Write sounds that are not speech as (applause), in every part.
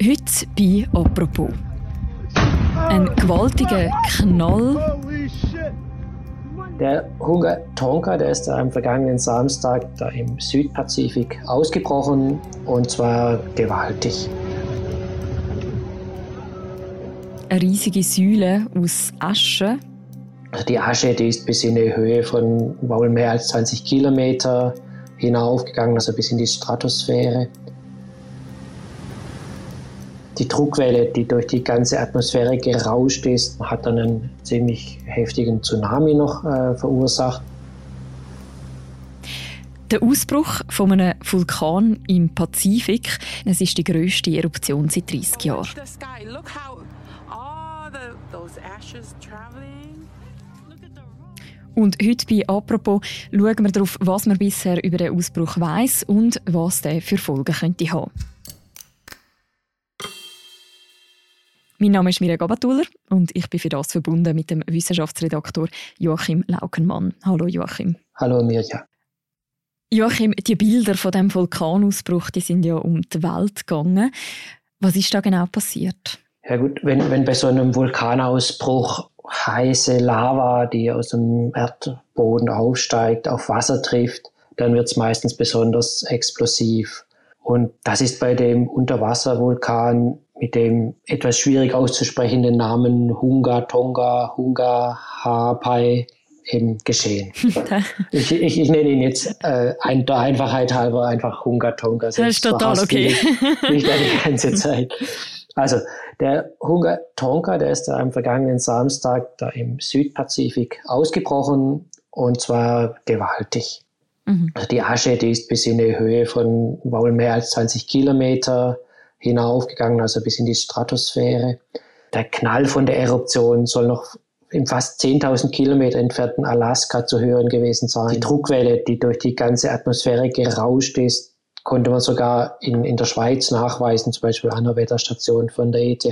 Heute bei «Apropos». Ein gewaltiger Knall. Der Hunger Tonka, der ist am vergangenen Samstag da im Südpazifik ausgebrochen und zwar gewaltig. Eine riesige Säule aus Asche. Also die Asche, die ist bis in eine Höhe von wohl mehr als 20 Kilometer hinaufgegangen, also bis in die Stratosphäre. Die Druckwelle, die durch die ganze Atmosphäre gerauscht ist, hat dann einen ziemlich heftigen Tsunami noch äh, verursacht. Der Ausbruch von einem Vulkan im Pazifik, es ist die grösste Eruption seit 30 Jahren. Und heute bei «Apropos» schauen wir darauf, was man bisher über den Ausbruch weiß und was der für Folgen könnte haben. Mein Name ist Mirja Gabatuller und ich bin für das verbunden mit dem Wissenschaftsredaktor Joachim Laukenmann. Hallo Joachim. Hallo Mirja. Joachim, die Bilder von dem Vulkanausbruch, die sind ja um die Welt gegangen. Was ist da genau passiert? Ja gut, wenn, wenn bei so einem Vulkanausbruch heiße Lava, die aus dem Erdboden aufsteigt, auf Wasser trifft, dann wird es meistens besonders explosiv. Und das ist bei dem Unterwasservulkan mit dem etwas schwierig auszusprechenden Namen Hunga Tonga Hunga Hapai eben geschehen. (laughs) ich, ich, ich, nenne ihn jetzt äh, ein, der Einfachheit halber einfach Hunga Tonga. Das ist total okay. (laughs) Nicht die ganze Zeit. Also der Hunga Tonga, der ist am vergangenen Samstag da im Südpazifik ausgebrochen und zwar gewaltig. Mhm. Also die Asche, die ist bis in eine Höhe von wohl mehr als 20 Kilometer hinaufgegangen, also bis in die Stratosphäre. Der Knall von der Eruption soll noch im fast 10.000 Kilometer entfernten Alaska zu hören gewesen sein. Die Druckwelle, die durch die ganze Atmosphäre gerauscht ist, konnte man sogar in, in der Schweiz nachweisen, zum Beispiel an der Wetterstation von der ETH.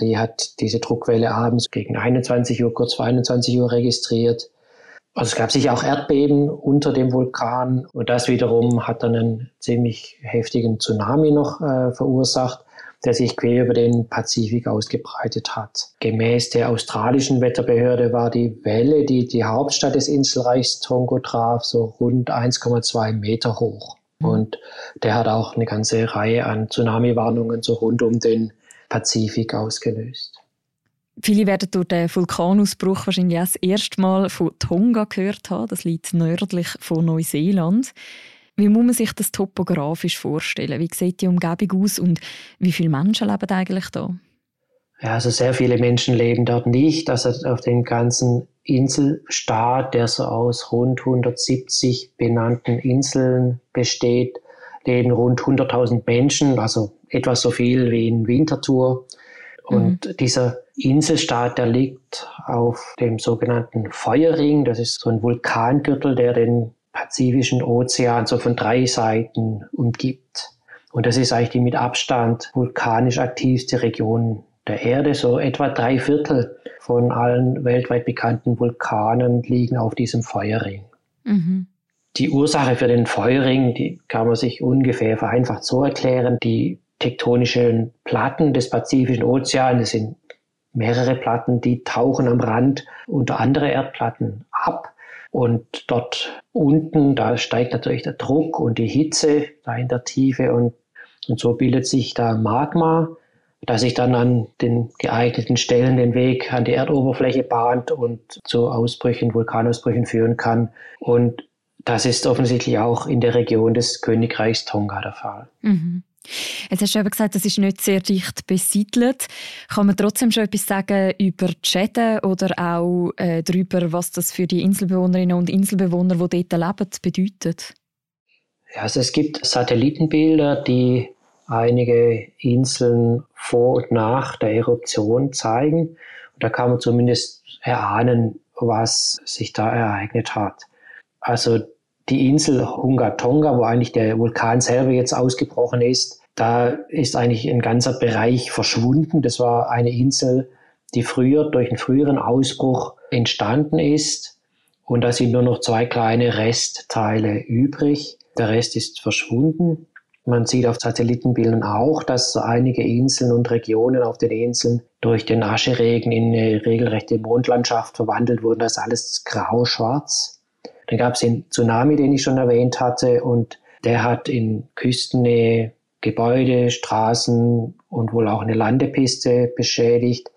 Die hat diese Druckwelle abends gegen 21 Uhr, kurz vor 21 Uhr registriert. Also es gab sicher auch Erdbeben unter dem Vulkan und das wiederum hat dann einen ziemlich heftigen Tsunami noch äh, verursacht, der sich quer über den Pazifik ausgebreitet hat. Gemäß der australischen Wetterbehörde war die Welle, die die Hauptstadt des Inselreichs Tongo traf, so rund 1,2 Meter hoch. Und der hat auch eine ganze Reihe an Tsunami-Warnungen so rund um den Pazifik ausgelöst. Viele werden durch den Vulkanausbruch wahrscheinlich das erste Mal von Tonga gehört haben. Das liegt nördlich von Neuseeland. Wie muss man sich das topografisch vorstellen? Wie sieht die Umgebung aus und wie viele Menschen leben eigentlich da? Ja, also sehr viele Menschen leben dort nicht. Also auf dem ganzen Inselstaat, der so aus rund 170 benannten Inseln besteht, leben rund 100.000 Menschen, also etwa so viel wie in Winterthur. Und mhm. dieser Inselstaat, der liegt auf dem sogenannten Feuerring. Das ist so ein Vulkangürtel, der den Pazifischen Ozean so von drei Seiten umgibt. Und das ist eigentlich die mit Abstand vulkanisch aktivste Region der Erde. So etwa drei Viertel von allen weltweit bekannten Vulkanen liegen auf diesem Feuerring. Mhm. Die Ursache für den Feuerring, die kann man sich ungefähr vereinfacht so erklären. Die tektonischen Platten des Pazifischen Ozeans, das sind mehrere Platten, die tauchen am Rand unter andere Erdplatten ab. Und dort unten, da steigt natürlich der Druck und die Hitze da in der Tiefe und, und so bildet sich da Magma, das sich dann an den geeigneten Stellen den Weg an die Erdoberfläche bahnt und zu Ausbrüchen, Vulkanausbrüchen führen kann. Und das ist offensichtlich auch in der Region des Königreichs Tonga der Fall. Mhm. Jetzt hast du eben gesagt, das ist nicht sehr dicht besiedelt. Kann man trotzdem schon etwas sagen über die Schäden oder auch äh, darüber, was das für die Inselbewohnerinnen und Inselbewohner, die dort leben, bedeutet? Ja, also es gibt Satellitenbilder, die einige Inseln vor und nach der Eruption zeigen. Und da kann man zumindest erahnen, was sich da ereignet hat. Also die Insel Hunga Tonga, wo eigentlich der Vulkan selber jetzt ausgebrochen ist, da ist eigentlich ein ganzer Bereich verschwunden. Das war eine Insel, die früher durch einen früheren Ausbruch entstanden ist. Und da sind nur noch zwei kleine Restteile übrig. Der Rest ist verschwunden. Man sieht auf Satellitenbildern auch, dass einige Inseln und Regionen auf den Inseln durch den Ascheregen in eine regelrechte Mondlandschaft verwandelt wurden. Das ist alles grau-schwarz. Dann gab es den Tsunami, den ich schon erwähnt hatte, und der hat in Küstennähe Gebäude, Straßen und wohl auch eine Landepiste beschädigt.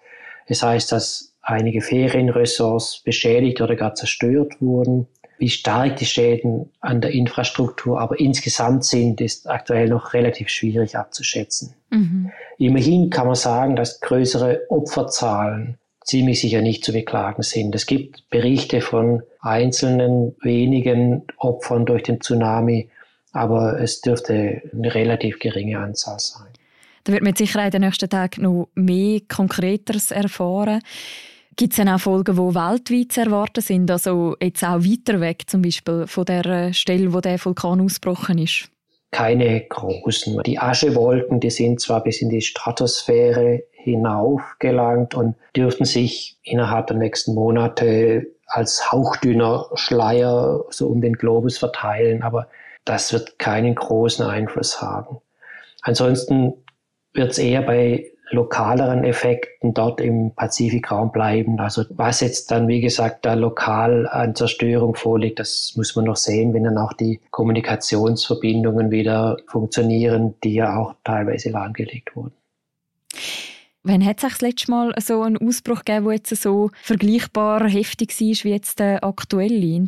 Es das heißt, dass einige Ferienressorts beschädigt oder gar zerstört wurden. Wie stark die Schäden an der Infrastruktur aber insgesamt sind, ist aktuell noch relativ schwierig abzuschätzen. Mhm. Immerhin kann man sagen, dass größere Opferzahlen ziemlich sicher nicht zu beklagen sind. Es gibt Berichte von einzelnen wenigen Opfern durch den Tsunami, aber es dürfte eine relativ geringe Anzahl sein. Da wird man sicher in den nächsten Tagen noch mehr Konkreteres erfahren. Gibt es denn auch Folgen, die weltweit zu erwarten sind, also jetzt auch weiter weg zum Beispiel von der Stelle, wo der Vulkan ausgebrochen ist? Keine großen. Die Aschewolken, die sind zwar bis in die Stratosphäre hinauf gelangt und dürften sich innerhalb der nächsten Monate als hauchdünner Schleier so um den Globus verteilen, aber das wird keinen großen Einfluss haben. Ansonsten wird es eher bei lokaleren Effekten dort im Pazifikraum bleiben. Also was jetzt dann, wie gesagt, da lokal an Zerstörung vorliegt, das muss man noch sehen, wenn dann auch die Kommunikationsverbindungen wieder funktionieren, die ja auch teilweise lahmgelegt wurden. Wann hat es das letzte Mal so einen Ausbruch gegeben, der jetzt so vergleichbar heftig war wie jetzt der aktuelle?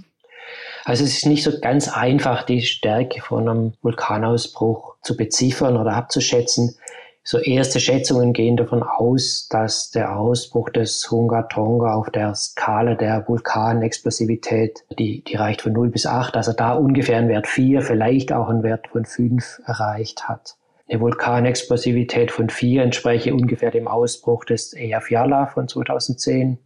Also es ist nicht so ganz einfach, die Stärke von einem Vulkanausbruch zu beziffern oder abzuschätzen. So erste Schätzungen gehen davon aus, dass der Ausbruch des Hunga Tonga auf der Skala der Vulkanexplosivität, die, die reicht von 0 bis 8, also da ungefähr einen Wert 4, vielleicht auch einen Wert von 5 erreicht hat. Eine Vulkanexplosivität von 4 entspreche ungefähr dem Ausbruch des Eyjafjalla von 2010.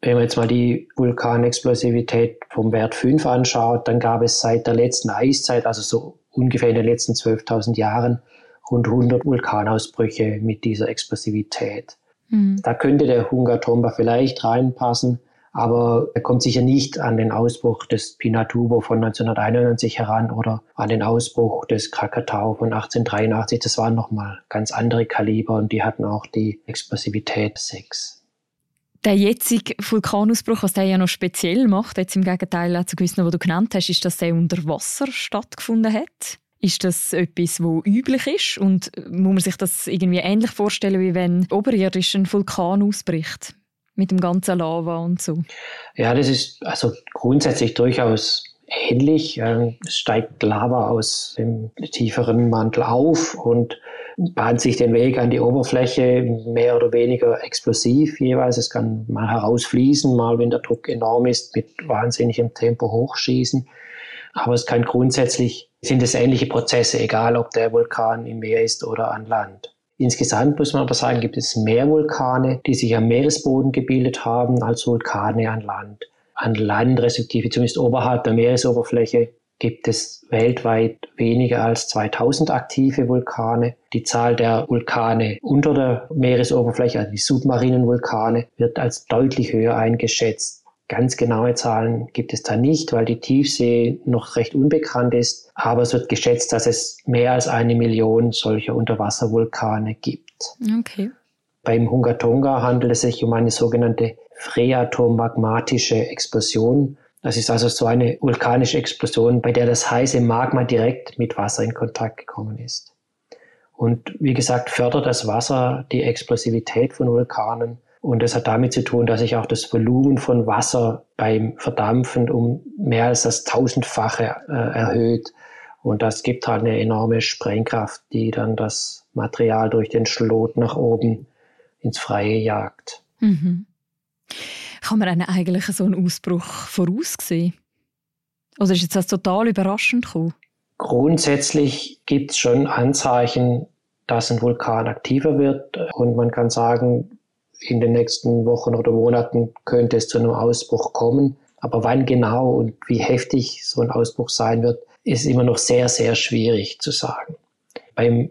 Wenn man jetzt mal die Vulkanexplosivität vom Wert 5 anschaut, dann gab es seit der letzten Eiszeit, also so ungefähr in den letzten 12.000 Jahren, rund 100 Vulkanausbrüche mit dieser Explosivität. Mhm. Da könnte der Hungatomba vielleicht reinpassen, aber er kommt sicher nicht an den Ausbruch des Pinatubo von 1991 heran oder an den Ausbruch des Krakatau von 1883. Das waren nochmal ganz andere Kaliber und die hatten auch die Explosivität 6. Der jetzige Vulkanausbruch, was der ja noch speziell macht, jetzt im Gegenteil zu gewissen, wo du genannt hast, ist, dass der unter Wasser stattgefunden hat. Ist das etwas, wo üblich ist? Und muss man sich das irgendwie ähnlich vorstellen, wie wenn oberirdisch ein Vulkan ausbricht? Mit dem ganzen Lava und so. Ja, das ist also grundsätzlich durchaus ähnlich. Es steigt Lava aus dem tieferen Mantel auf und bahnt sich den Weg an die Oberfläche, mehr oder weniger explosiv jeweils. Es kann mal herausfließen, mal, wenn der Druck enorm ist, mit wahnsinnigem Tempo hochschießen. Aber es kann grundsätzlich, sind es ähnliche Prozesse, egal ob der Vulkan im Meer ist oder an Land. Insgesamt muss man aber sagen, gibt es mehr Vulkane, die sich am Meeresboden gebildet haben, als Vulkane an Land. An Land, respektive zumindest oberhalb der Meeresoberfläche, gibt es weltweit weniger als 2000 aktive Vulkane. Die Zahl der Vulkane unter der Meeresoberfläche, also die submarinen Vulkane, wird als deutlich höher eingeschätzt. Ganz genaue Zahlen gibt es da nicht, weil die Tiefsee noch recht unbekannt ist. Aber es wird geschätzt, dass es mehr als eine Million solcher Unterwasservulkane gibt. Okay. Beim Hungatonga handelt es sich um eine sogenannte phreatomagmatische Explosion. Das ist also so eine vulkanische Explosion, bei der das heiße Magma direkt mit Wasser in Kontakt gekommen ist. Und wie gesagt, fördert das Wasser die Explosivität von Vulkanen und das hat damit zu tun, dass sich auch das Volumen von Wasser beim Verdampfen um mehr als das tausendfache äh, erhöht. Und das gibt halt eine enorme Sprengkraft, die dann das Material durch den Schlot nach oben ins Freie jagt. Mhm. Kann man eigentlich so einen Ausbruch voraussehen? Oder ist jetzt das total überraschend gekommen? Grundsätzlich gibt es schon Anzeichen, dass ein Vulkan aktiver wird. Und man kann sagen, in den nächsten Wochen oder Monaten könnte es zu einem Ausbruch kommen. Aber wann genau und wie heftig so ein Ausbruch sein wird, ist immer noch sehr, sehr schwierig zu sagen. Beim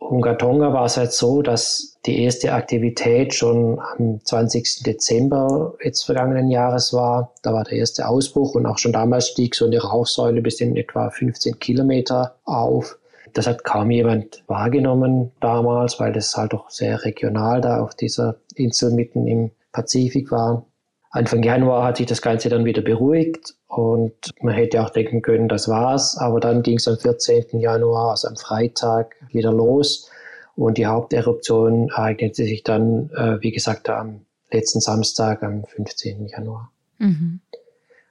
Hungatonga war es halt so, dass die erste Aktivität schon am 20. Dezember jetzt vergangenen Jahres war. Da war der erste Ausbruch und auch schon damals stieg so eine Rauchsäule bis in etwa 15 Kilometer auf. Das hat kaum jemand wahrgenommen damals, weil das halt doch sehr regional da auf dieser Insel mitten im Pazifik war. Anfang Januar hat sich das Ganze dann wieder beruhigt und man hätte auch denken können, das war's. Aber dann ging es am 14. Januar, also am Freitag, wieder los. Und die Haupteruption ereignete sich dann, äh, wie gesagt, am letzten Samstag, am 15. Januar. Mhm.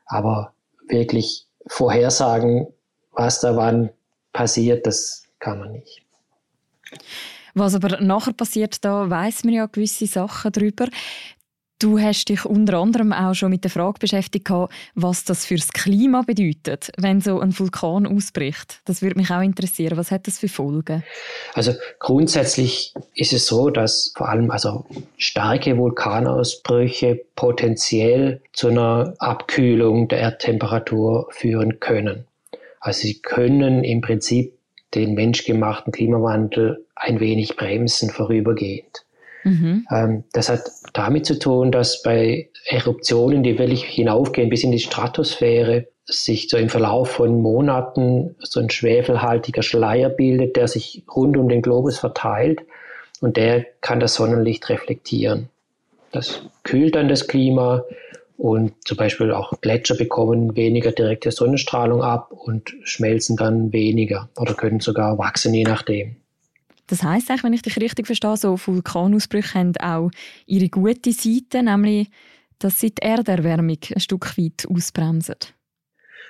Aber wirklich vorhersagen, was da wann passiert, das kann man nicht. Was aber nachher passiert, da weiß man ja gewisse Sachen drüber. Du hast dich unter anderem auch schon mit der Frage beschäftigt, was das fürs Klima bedeutet, wenn so ein Vulkan ausbricht. Das würde mich auch interessieren. Was hat das für Folgen? Also grundsätzlich ist es so, dass vor allem also starke Vulkanausbrüche potenziell zu einer Abkühlung der Erdtemperatur führen können. Also sie können im Prinzip den menschgemachten Klimawandel ein wenig bremsen vorübergehend. Mhm. Ähm, das hat damit zu tun, dass bei Eruptionen, die wirklich hinaufgehen bis in die Stratosphäre, sich so im Verlauf von Monaten so ein schwefelhaltiger Schleier bildet, der sich rund um den Globus verteilt und der kann das Sonnenlicht reflektieren. Das kühlt dann das Klima und zum Beispiel auch Gletscher bekommen weniger direkte Sonnenstrahlung ab und schmelzen dann weniger oder können sogar wachsen, je nachdem. Das heißt eigentlich, wenn ich dich richtig verstehe, so Vulkanausbrüche haben auch ihre gute Seite, nämlich, dass sie die Erderwärmung ein Stück weit ausbremsen.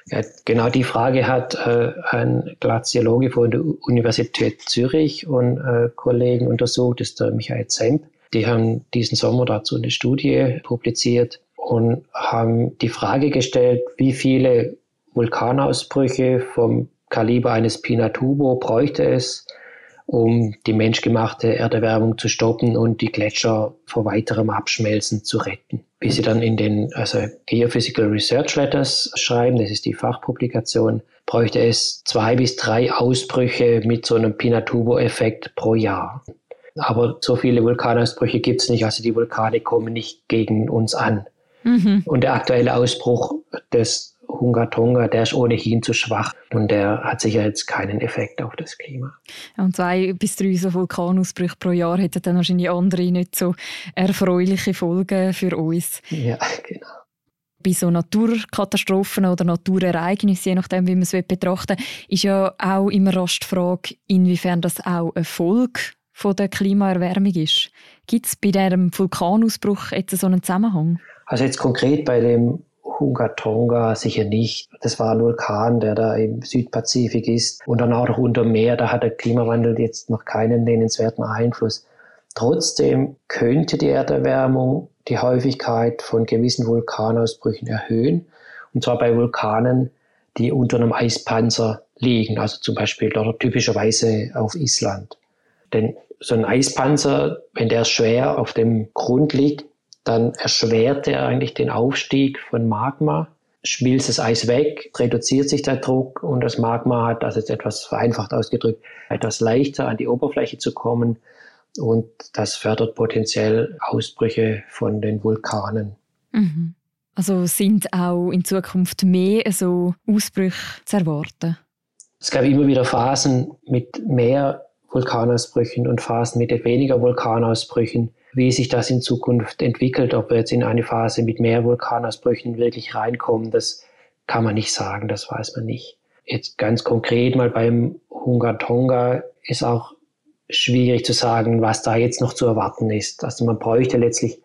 Ja, genau die Frage hat äh, ein Glaziologe von der Universität Zürich und äh, Kollegen untersucht, das ist der Michael Zemp. Die haben diesen Sommer dazu eine Studie publiziert und haben die Frage gestellt, wie viele Vulkanausbrüche vom Kaliber eines Pinatubo bräuchte es, um die menschgemachte Erderwärmung zu stoppen und die Gletscher vor weiterem Abschmelzen zu retten. Wie sie dann in den also Geophysical Research Letters schreiben, das ist die Fachpublikation, bräuchte es zwei bis drei Ausbrüche mit so einem Pinatubo-Effekt pro Jahr. Aber so viele Vulkanausbrüche gibt es nicht, also die Vulkane kommen nicht gegen uns an. Mhm. Und der aktuelle Ausbruch des Hunga Tonga, der ist ohnehin zu schwach und der hat sicher jetzt keinen Effekt auf das Klima. Und zwei bis drei so Vulkanausbrüche pro Jahr hätten dann wahrscheinlich andere nicht so erfreuliche Folgen für uns. Ja, genau. Bei so Naturkatastrophen oder Naturereignissen, je nachdem, wie man es betrachten will, ist ja auch immer rasch die Frage, inwiefern das auch eine Folge von der Klimaerwärmung ist. Gibt es bei diesem Vulkanausbruch jetzt so einen Zusammenhang? Also jetzt konkret bei dem Hunga sicher nicht. Das war ein Vulkan, der da im Südpazifik ist und dann auch noch unter Meer. Da hat der Klimawandel jetzt noch keinen nennenswerten Einfluss. Trotzdem könnte die Erderwärmung die Häufigkeit von gewissen Vulkanausbrüchen erhöhen. Und zwar bei Vulkanen, die unter einem Eispanzer liegen, also zum Beispiel dort typischerweise auf Island. Denn so ein Eispanzer, wenn der schwer auf dem Grund liegt, dann erschwert er eigentlich den Aufstieg von Magma, schmilzt das Eis weg, reduziert sich der Druck und das Magma hat, also jetzt etwas vereinfacht ausgedrückt, etwas leichter an die Oberfläche zu kommen und das fördert potenziell Ausbrüche von den Vulkanen. Mhm. Also sind auch in Zukunft mehr so Ausbrüche zu erwarten? Es gab immer wieder Phasen mit mehr Vulkanausbrüchen und Phasen mit weniger Vulkanausbrüchen wie sich das in Zukunft entwickelt, ob wir jetzt in eine Phase mit mehr Vulkanausbrüchen wirklich reinkommen, das kann man nicht sagen, das weiß man nicht. Jetzt ganz konkret mal beim Hunga Tonga ist auch schwierig zu sagen, was da jetzt noch zu erwarten ist. Also man bräuchte letztlich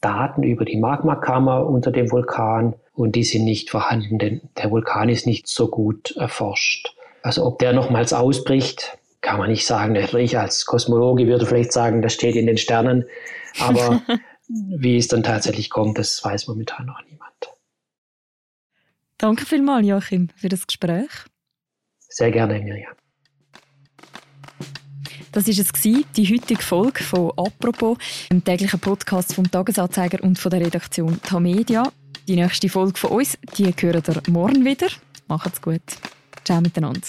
Daten über die Magmakammer unter dem Vulkan und die sind nicht vorhanden, denn der Vulkan ist nicht so gut erforscht. Also ob der nochmals ausbricht, kann man nicht sagen. Ich als Kosmologe würde vielleicht sagen, das steht in den Sternen. Aber (laughs) wie es dann tatsächlich kommt, das weiß momentan noch niemand. Danke vielmals, Joachim, für das Gespräch. Sehr gerne, Mirjam. Das war es, die heutige Folge von «Apropos», dem täglichen Podcast vom «Tagesanzeiger» und von der Redaktion «Tamedia». Die nächste Folge von uns, die hören ihr morgen wieder. Macht's gut. Ciao miteinander.